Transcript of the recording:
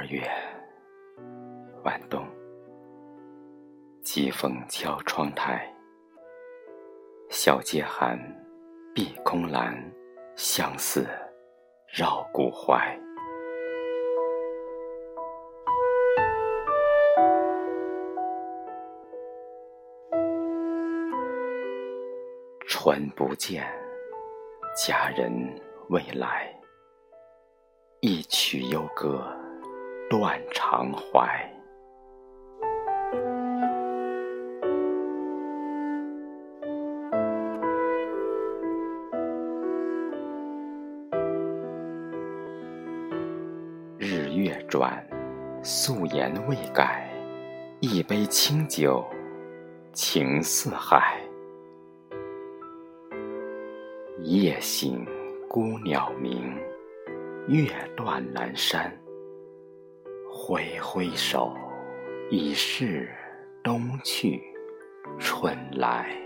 二月晚冬，疾风敲窗台，小街寒，碧空蓝，相思绕骨怀。船不见，佳人未来。一曲幽歌。断肠怀。日月转，素颜未改，一杯清酒，情似海。夜醒孤鸟鸣，月断南山。挥挥手，已是冬去春来。